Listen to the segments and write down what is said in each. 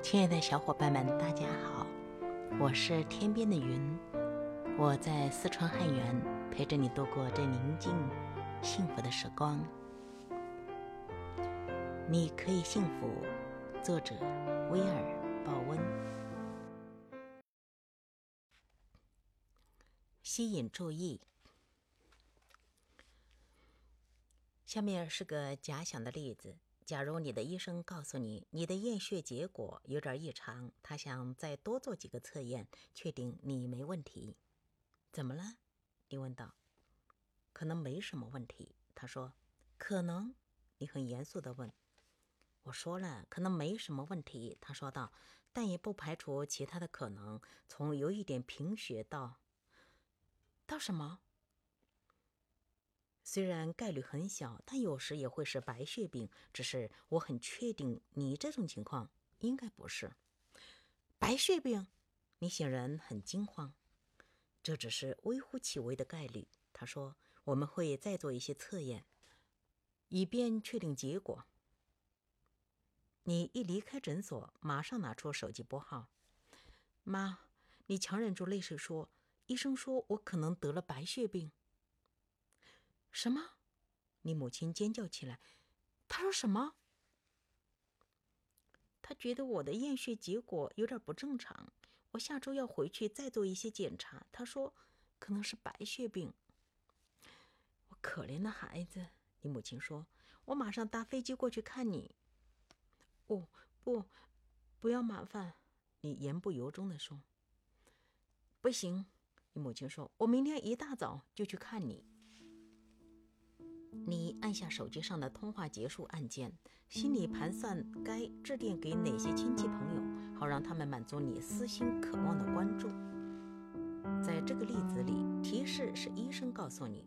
亲爱的小伙伴们，大家好，我是天边的云，我在四川汉源陪着你度过这宁静、幸福的时光。你可以幸福，作者威尔·鲍温。吸引注意。下面是个假想的例子。假如你的医生告诉你你的验血结果有点异常，他想再多做几个测验，确定你没问题。怎么了？你问道。可能没什么问题，他说。可能？你很严肃地问。我说了，可能没什么问题，他说道。但也不排除其他的可能，从有一点贫血到……到什么？虽然概率很小，但有时也会是白血病。只是我很确定，你这种情况应该不是白血病。你显然很惊慌。这只是微乎其微的概率，他说。我们会再做一些测验，以便确定结果。你一离开诊所，马上拿出手机拨号。妈，你强忍住泪水说：“医生说我可能得了白血病。”什么？你母亲尖叫起来。他说什么？他觉得我的验血结果有点不正常。我下周要回去再做一些检查。他说可能是白血病。我可怜的孩子，你母亲说。我马上搭飞机过去看你。哦，不，不要麻烦。你言不由衷的说。不行，你母亲说。我明天一大早就去看你。你按下手机上的通话结束按键，心里盘算该致电给哪些亲戚朋友，好让他们满足你私心渴望的关注。在这个例子里，提示是医生告诉你，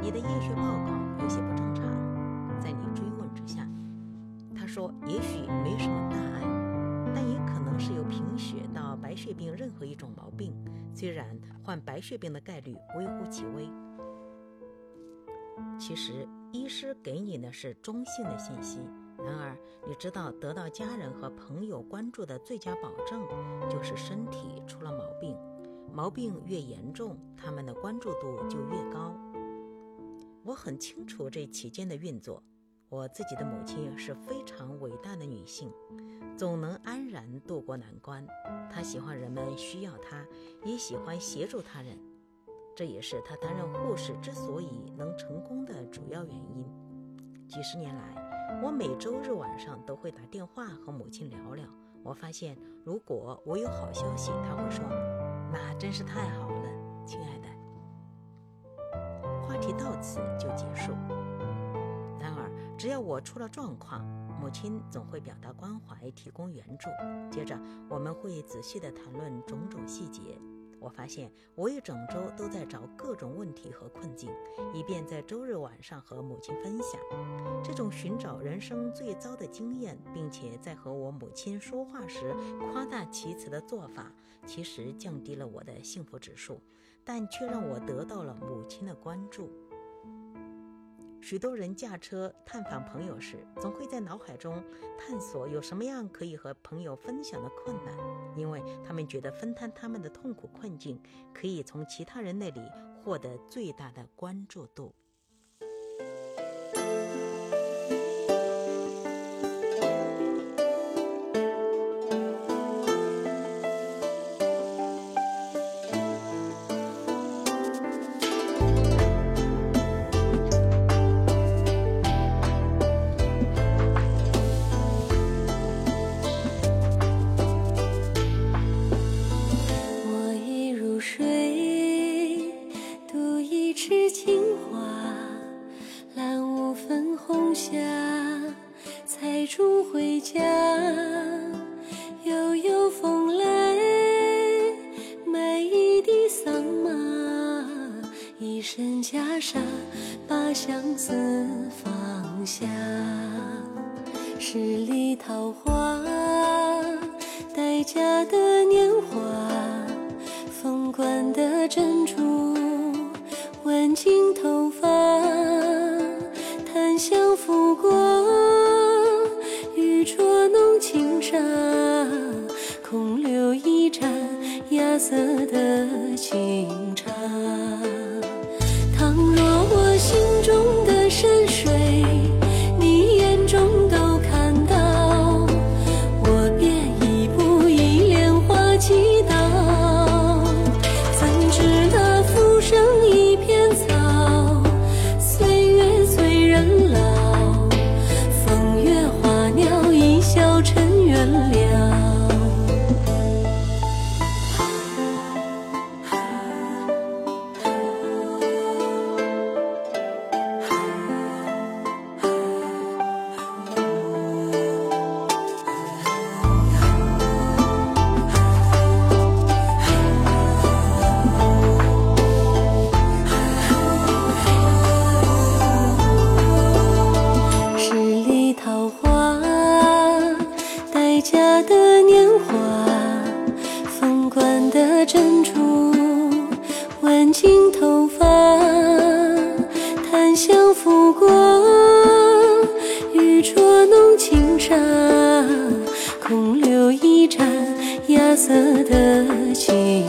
你的验血报告有些不正常。在你追问之下，他说也许没什么大碍，但也可能是由贫血到白血病任何一种毛病，虽然患白血病的概率微乎其微。其实，医师给你的是中性的信息。然而，你知道，得到家人和朋友关注的最佳保证，就是身体出了毛病。毛病越严重，他们的关注度就越高。我很清楚这期间的运作。我自己的母亲是非常伟大的女性，总能安然度过难关。她喜欢人们需要她，也喜欢协助他人。这也是他担任护士之所以能成功的主要原因。几十年来，我每周日晚上都会打电话和母亲聊聊。我发现，如果我有好消息，他会说：“那真是太好了，亲爱的。”话题到此就结束。然而，只要我出了状况，母亲总会表达关怀，提供援助。接着，我们会仔细地谈论种种细节。我发现我一整周都在找各种问题和困境，以便在周日晚上和母亲分享这种寻找人生最糟的经验，并且在和我母亲说话时夸大其词的做法，其实降低了我的幸福指数，但却让我得到了母亲的关注。许多人驾车探访朋友时，总会在脑海中探索有什么样可以和朋友分享的困难，因为他们觉得分摊他们的痛苦困境，可以从其他人那里获得最大的关注度。回家，悠悠风来，买一地桑麻，一身袈裟，把相思放下。十里桃花，待嫁的年华，凤冠的珍珠，挽进头发。分了相拂过，玉镯弄轻纱，空留一盏芽色的清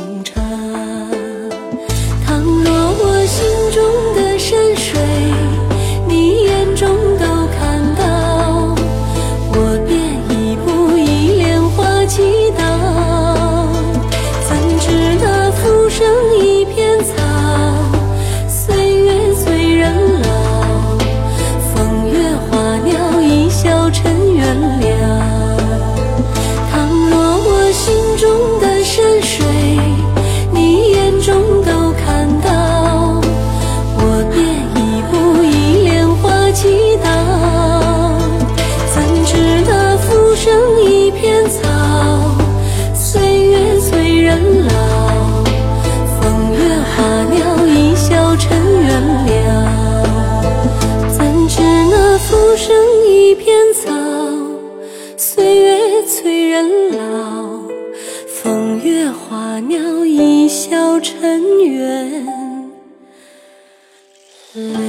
春柳怎知那浮生一片草岁月催人老风月花鸟一笑尘缘。了